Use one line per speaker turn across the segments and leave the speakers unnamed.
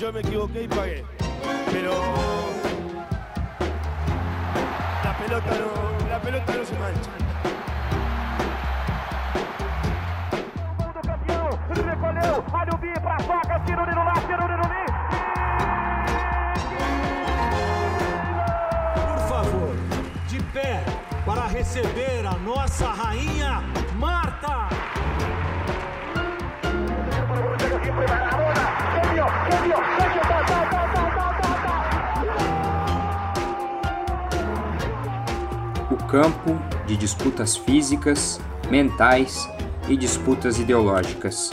yo me equivoqué y pagué. Pero la pelota no, la pelota no se mancha.
Recolheu, olha o Bi pra toca, tira o Nino lá, tira o Nino
Por favor, de pé para receber a nossa rainha Marta.
Campo de disputas físicas, mentais e disputas ideológicas.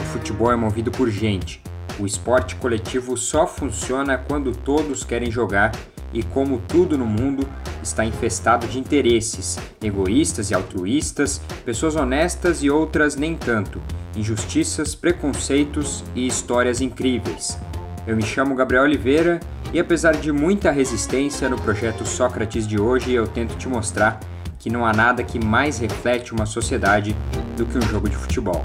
O futebol é movido por gente. O esporte coletivo só funciona quando todos querem jogar e, como tudo no mundo, está infestado de interesses, egoístas e altruístas, pessoas honestas e outras nem tanto, injustiças, preconceitos e histórias incríveis. Eu me chamo Gabriel Oliveira e, apesar de muita resistência no projeto Sócrates de hoje, eu tento te mostrar que não há nada que mais reflete uma sociedade do que um jogo de futebol.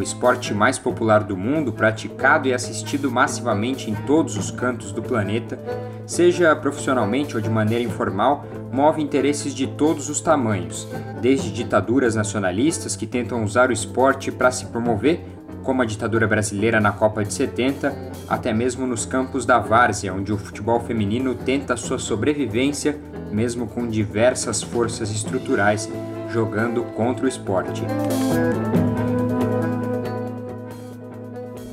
O esporte mais popular do mundo, praticado e assistido massivamente em todos os cantos do planeta, seja profissionalmente ou de maneira informal, move interesses de todos os tamanhos, desde ditaduras nacionalistas que tentam usar o esporte para se promover, como a ditadura brasileira na Copa de 70, até mesmo nos campos da várzea, onde o futebol feminino tenta sua sobrevivência, mesmo com diversas forças estruturais jogando contra o esporte.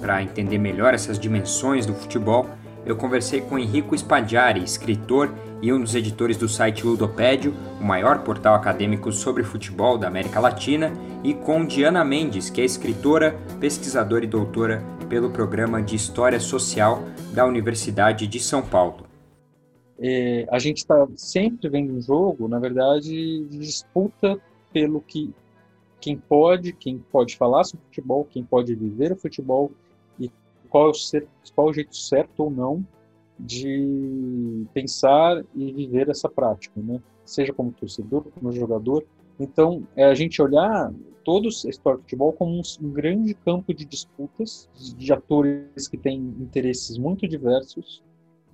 Para entender melhor essas dimensões do futebol, eu conversei com Henrico Spadiari, escritor e um dos editores do site Ludopédio, o maior portal acadêmico sobre futebol da América Latina, e com Diana Mendes, que é escritora, pesquisadora e doutora pelo programa de História Social da Universidade de São Paulo.
É, a gente está sempre vendo um jogo, na verdade, de disputa pelo que quem pode, quem pode falar sobre futebol, quem pode viver o futebol qual é qual é o jeito certo ou não de pensar e viver essa prática, né? Seja como torcedor, como jogador. Então, é a gente olhar todos a história do futebol como um, grande campo de disputas de, atores que têm interesses muito diversos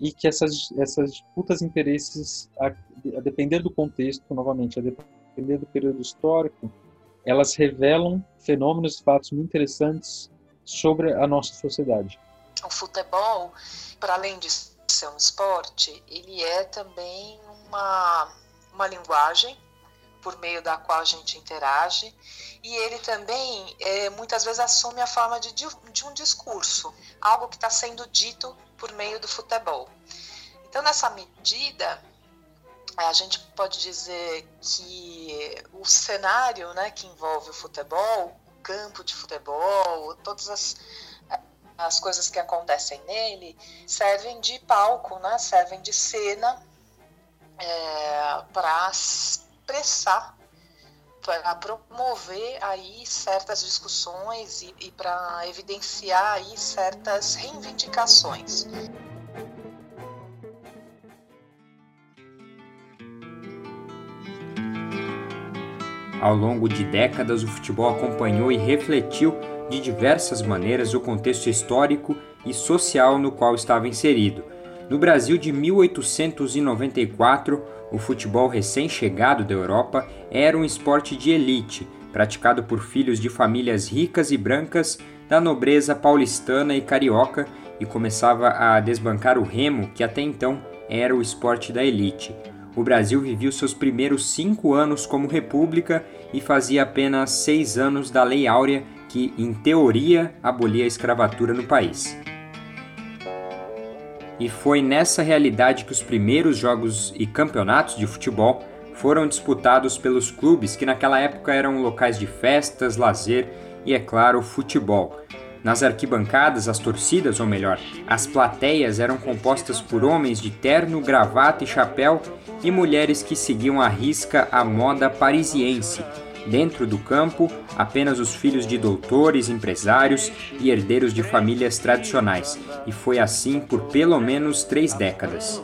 e que essas essas disputas interesses a, a depender do contexto novamente a depender do período histórico elas revelam fenômenos e fatos muito interessantes sobre a nossa sociedade.
O futebol, para além de ser um esporte, ele é também uma, uma linguagem por meio da qual a gente interage e ele também é, muitas vezes assume a forma de, de um discurso, algo que está sendo dito por meio do futebol. Então, nessa medida, a gente pode dizer que o cenário né, que envolve o futebol campo de futebol, todas as, as coisas que acontecem nele servem de palco, né? servem de cena é, para expressar, para promover aí certas discussões e, e para evidenciar aí certas reivindicações.
Ao longo de décadas, o futebol acompanhou e refletiu de diversas maneiras o contexto histórico e social no qual estava inserido. No Brasil de 1894, o futebol recém-chegado da Europa era um esporte de elite, praticado por filhos de famílias ricas e brancas da nobreza paulistana e carioca e começava a desbancar o remo, que até então era o esporte da elite o Brasil vivia seus primeiros cinco anos como república e fazia apenas seis anos da Lei Áurea, que, em teoria, abolia a escravatura no país. E foi nessa realidade que os primeiros jogos e campeonatos de futebol foram disputados pelos clubes que naquela época eram locais de festas, lazer e, é claro, futebol. Nas arquibancadas, as torcidas, ou melhor, as plateias eram compostas por homens de terno, gravata e chapéu e mulheres que seguiam à risca a moda parisiense. Dentro do campo, apenas os filhos de doutores, empresários e herdeiros de famílias tradicionais. E foi assim por pelo menos três décadas.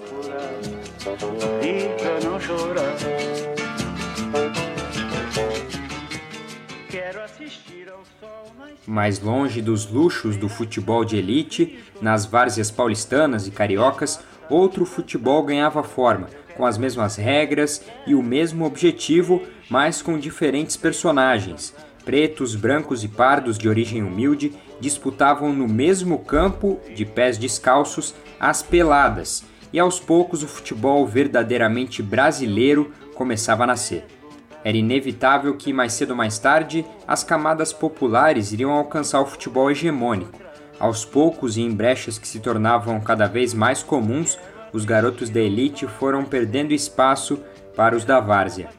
Mais longe dos luxos do futebol de elite, nas várzeas paulistanas e cariocas, outro futebol ganhava forma, com as mesmas regras e o mesmo objetivo, mas com diferentes personagens. Pretos, brancos e pardos de origem humilde disputavam no mesmo campo, de pés descalços, as peladas, e aos poucos o futebol verdadeiramente brasileiro começava a nascer. Era inevitável que, mais cedo ou mais tarde, as camadas populares iriam alcançar o futebol hegemônico. Aos poucos e em brechas que se tornavam cada vez mais comuns, os garotos da elite foram perdendo espaço para os da várzea.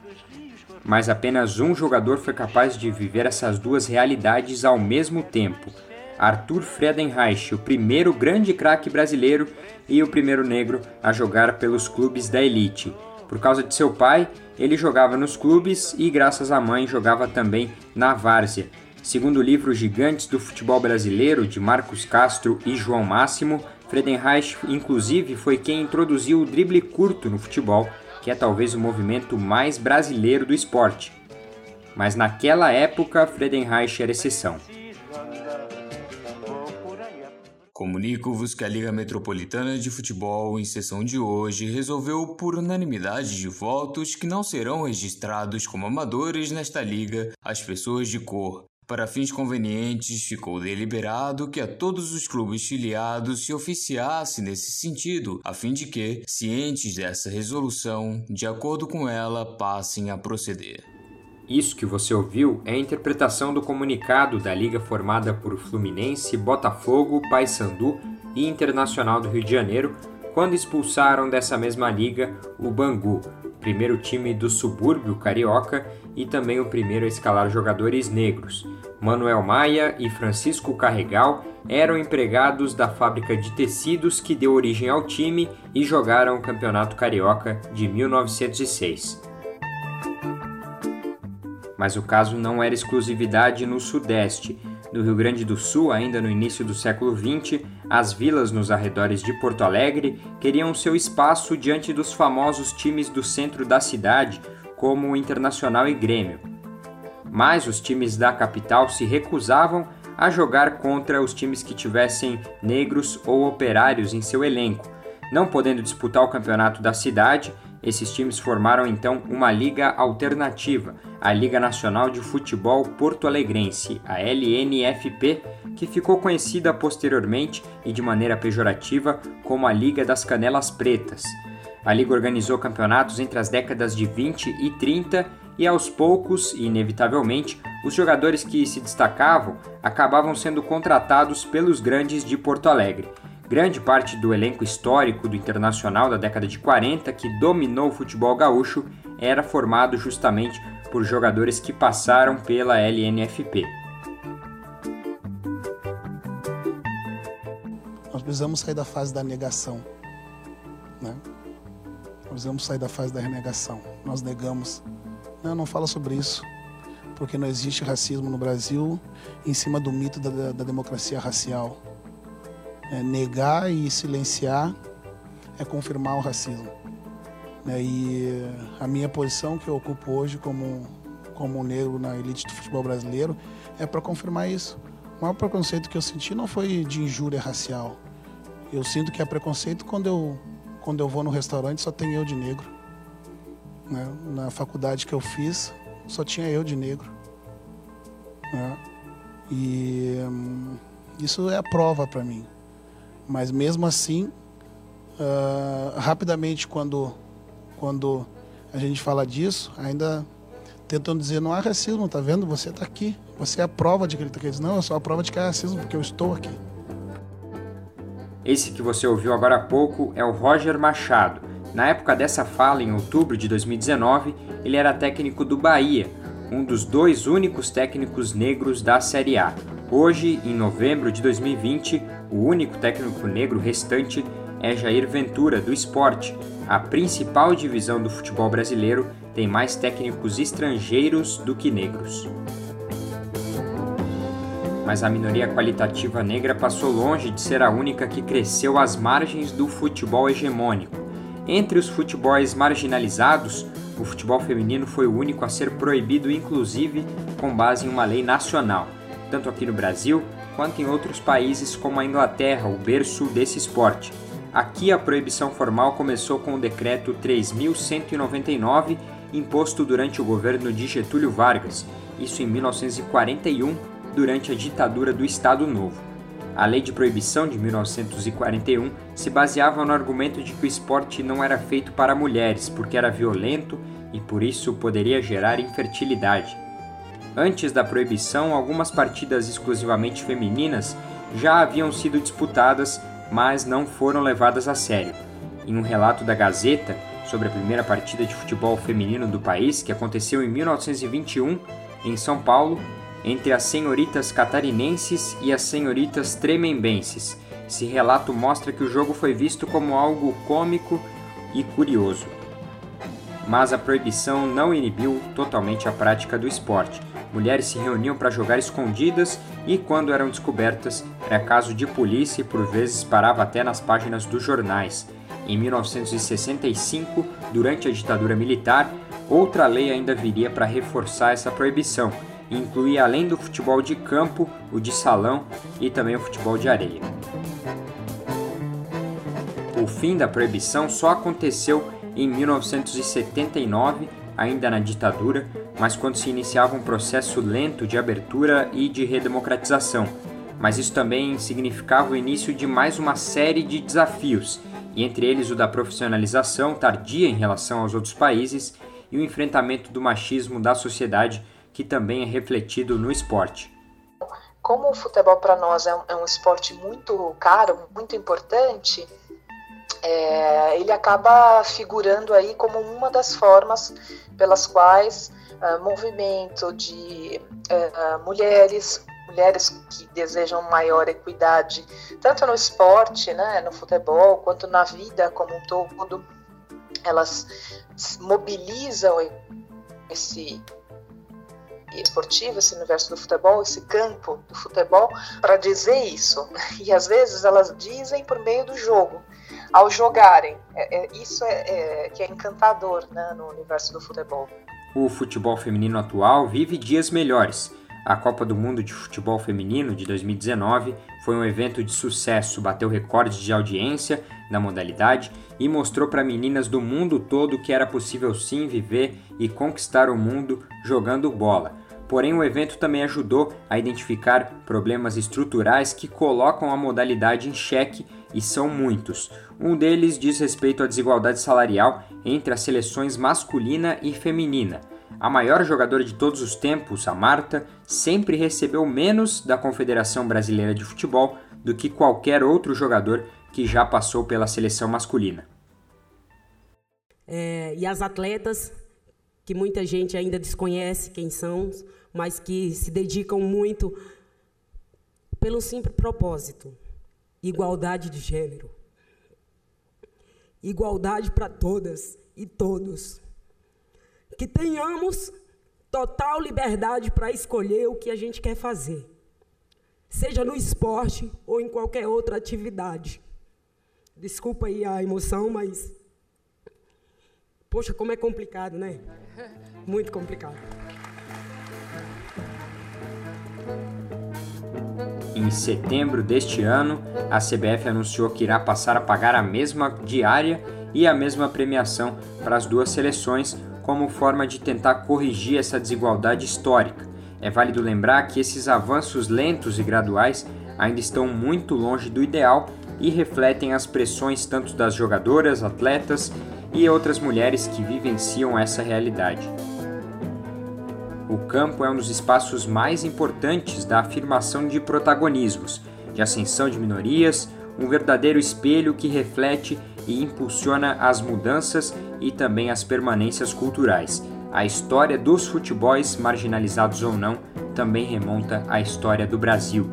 Mas apenas um jogador foi capaz de viver essas duas realidades ao mesmo tempo. Arthur Friedenreich, o primeiro grande craque brasileiro e o primeiro negro a jogar pelos clubes da elite. Por causa de seu pai, ele jogava nos clubes e, graças à mãe, jogava também na várzea. Segundo o livro Gigantes do Futebol Brasileiro, de Marcos Castro e João Máximo, Friedenreich, inclusive, foi quem introduziu o drible curto no futebol, que é talvez o movimento mais brasileiro do esporte. Mas naquela época, Friedenreich era exceção.
Comunico-vos que a Liga Metropolitana de Futebol, em sessão de hoje, resolveu por unanimidade de votos que não serão registrados como amadores nesta liga as pessoas de cor. Para fins convenientes, ficou deliberado que a todos os clubes filiados se oficiasse nesse sentido, a fim de que, cientes dessa resolução, de acordo com ela, passem a proceder.
Isso que você ouviu é a interpretação do comunicado da liga formada por Fluminense, Botafogo, Paysandu e Internacional do Rio de Janeiro, quando expulsaram dessa mesma liga o Bangu, primeiro time do subúrbio carioca e também o primeiro a escalar jogadores negros. Manuel Maia e Francisco Carregal eram empregados da fábrica de tecidos que deu origem ao time e jogaram o Campeonato Carioca de 1906 mas o caso não era exclusividade no Sudeste. No Rio Grande do Sul, ainda no início do século XX, as vilas nos arredores de Porto Alegre queriam seu espaço diante dos famosos times do centro da cidade, como o Internacional e Grêmio. Mas os times da capital se recusavam a jogar contra os times que tivessem negros ou operários em seu elenco. Não podendo disputar o campeonato da cidade, esses times formaram então uma liga alternativa, a Liga Nacional de Futebol Porto Alegrense, a LNFP, que ficou conhecida posteriormente e de maneira pejorativa como a Liga das Canelas Pretas. A liga organizou campeonatos entre as décadas de 20 e 30 e aos poucos, e inevitavelmente, os jogadores que se destacavam acabavam sendo contratados pelos grandes de Porto Alegre. Grande parte do elenco histórico do Internacional da década de 40, que dominou o futebol gaúcho, era formado justamente por jogadores que passaram pela LNFP.
Nós precisamos sair da fase da negação. Né? Nós precisamos sair da fase da renegação. Nós negamos. Não, não fala sobre isso. Porque não existe racismo no Brasil em cima do mito da, da democracia racial é, negar e silenciar é confirmar o racismo. É, e a minha posição que eu ocupo hoje como, como negro na elite do futebol brasileiro é para confirmar isso. O maior preconceito que eu senti não foi de injúria racial. Eu sinto que é preconceito quando eu, quando eu vou no restaurante só tem eu de negro. Né? Na faculdade que eu fiz só tinha eu de negro. Né? E hum, isso é a prova para mim. Mas mesmo assim, uh, rapidamente quando, quando a gente fala disso, ainda tentam dizer não há racismo, tá vendo? Você está aqui, você é a prova de que ele está aqui. Não, eu sou a prova de que há racismo porque eu estou aqui.
Esse que você ouviu agora há pouco é o Roger Machado. Na época dessa fala, em outubro de 2019, ele era técnico do Bahia, um dos dois únicos técnicos negros da Série A. Hoje, em novembro de 2020, o único técnico negro restante é Jair Ventura, do esporte. A principal divisão do futebol brasileiro tem mais técnicos estrangeiros do que negros. Mas a minoria qualitativa negra passou longe de ser a única que cresceu às margens do futebol hegemônico. Entre os futebols marginalizados, o futebol feminino foi o único a ser proibido, inclusive com base em uma lei nacional, tanto aqui no Brasil quanto em outros países como a Inglaterra, o berço desse esporte. Aqui a proibição formal começou com o decreto 3199, imposto durante o governo de Getúlio Vargas, isso em 1941, durante a ditadura do Estado Novo. A lei de proibição de 1941 se baseava no argumento de que o esporte não era feito para mulheres porque era violento e por isso poderia gerar infertilidade. Antes da proibição, algumas partidas exclusivamente femininas já haviam sido disputadas, mas não foram levadas a sério. Em um relato da Gazeta sobre a primeira partida de futebol feminino do país, que aconteceu em 1921 em São Paulo, entre as senhoritas catarinenses e as senhoritas tremembenses. Esse relato mostra que o jogo foi visto como algo cômico e curioso. Mas a proibição não inibiu totalmente a prática do esporte. Mulheres se reuniam para jogar escondidas e, quando eram descobertas, era caso de polícia e por vezes parava até nas páginas dos jornais. Em 1965, durante a ditadura militar, outra lei ainda viria para reforçar essa proibição, inclui além do futebol de campo, o de salão e também o futebol de areia. O fim da proibição só aconteceu em 1979, ainda na ditadura, mas quando se iniciava um processo lento de abertura e de redemocratização. Mas isso também significava o início de mais uma série de desafios, e entre eles o da profissionalização tardia em relação aos outros países e o enfrentamento do machismo da sociedade que também é refletido no esporte.
Como o futebol para nós é um, é um, esporte muito caro, muito importante, é, ele acaba figurando aí como uma das formas pelas quais uh, movimento de uh, mulheres, mulheres que desejam maior equidade, tanto no esporte, né, no futebol, quanto na vida como um todo, elas mobilizam esse esportivo, esse universo do futebol, esse campo do futebol, para dizer isso. E às vezes elas dizem por meio do jogo, ao jogarem. É, é, isso é, é, que é encantador né, no universo do futebol.
O futebol feminino atual vive dias melhores. A Copa do Mundo de Futebol Feminino de 2019 foi um evento de sucesso, bateu recorde de audiência na modalidade e mostrou para meninas do mundo todo que era possível sim viver e conquistar o mundo jogando bola. Porém, o evento também ajudou a identificar problemas estruturais que colocam a modalidade em xeque e são muitos. Um deles diz respeito à desigualdade salarial entre as seleções masculina e feminina. A maior jogadora de todos os tempos, a Marta, sempre recebeu menos da Confederação Brasileira de Futebol do que qualquer outro jogador que já passou pela seleção masculina.
É, e as atletas, que muita gente ainda desconhece quem são, mas que se dedicam muito pelo simples propósito: igualdade de gênero. Igualdade para todas e todos. Que tenhamos total liberdade para escolher o que a gente quer fazer, seja no esporte ou em qualquer outra atividade. Desculpa aí a emoção, mas. Poxa, como é complicado, né? Muito complicado.
Em setembro deste ano, a CBF anunciou que irá passar a pagar a mesma diária e a mesma premiação para as duas seleções, como forma de tentar corrigir essa desigualdade histórica. É válido lembrar que esses avanços lentos e graduais ainda estão muito longe do ideal e refletem as pressões tanto das jogadoras, atletas e outras mulheres que vivenciam essa realidade. O campo é um dos espaços mais importantes da afirmação de protagonismos, de ascensão de minorias, um verdadeiro espelho que reflete e impulsiona as mudanças e também as permanências culturais. A história dos futebols, marginalizados ou não, também remonta à história do Brasil.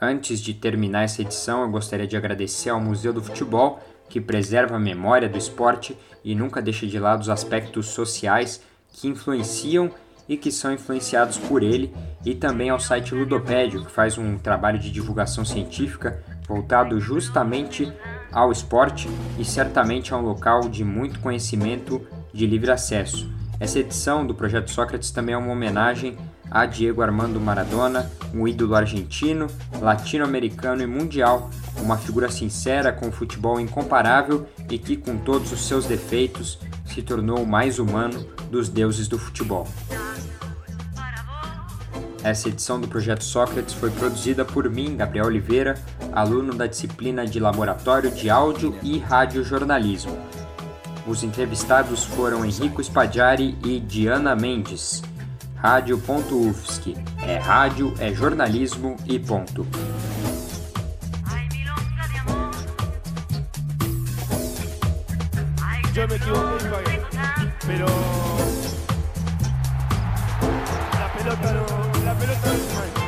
Antes de terminar essa edição, eu gostaria de agradecer ao Museu do Futebol que preserva a memória do esporte e nunca deixa de lado os aspectos sociais que influenciam e que são influenciados por ele, e também ao site Ludopédio, que faz um trabalho de divulgação científica voltado justamente ao esporte e certamente é um local de muito conhecimento de livre acesso. Essa edição do Projeto Sócrates também é uma homenagem a Diego Armando Maradona, um ídolo argentino, latino-americano e mundial, uma figura sincera com um futebol incomparável e que, com todos os seus defeitos, se tornou o mais humano dos deuses do futebol. Essa edição do Projeto Sócrates foi produzida por mim, Gabriel Oliveira, aluno da disciplina de Laboratório de Áudio e Radiojornalismo. Os entrevistados foram Henrico Spadiari e Diana Mendes. Rádio.UFSC. É rádio, é jornalismo e ponto.
Yo me equivoqué y pagué. Pero la pelota no,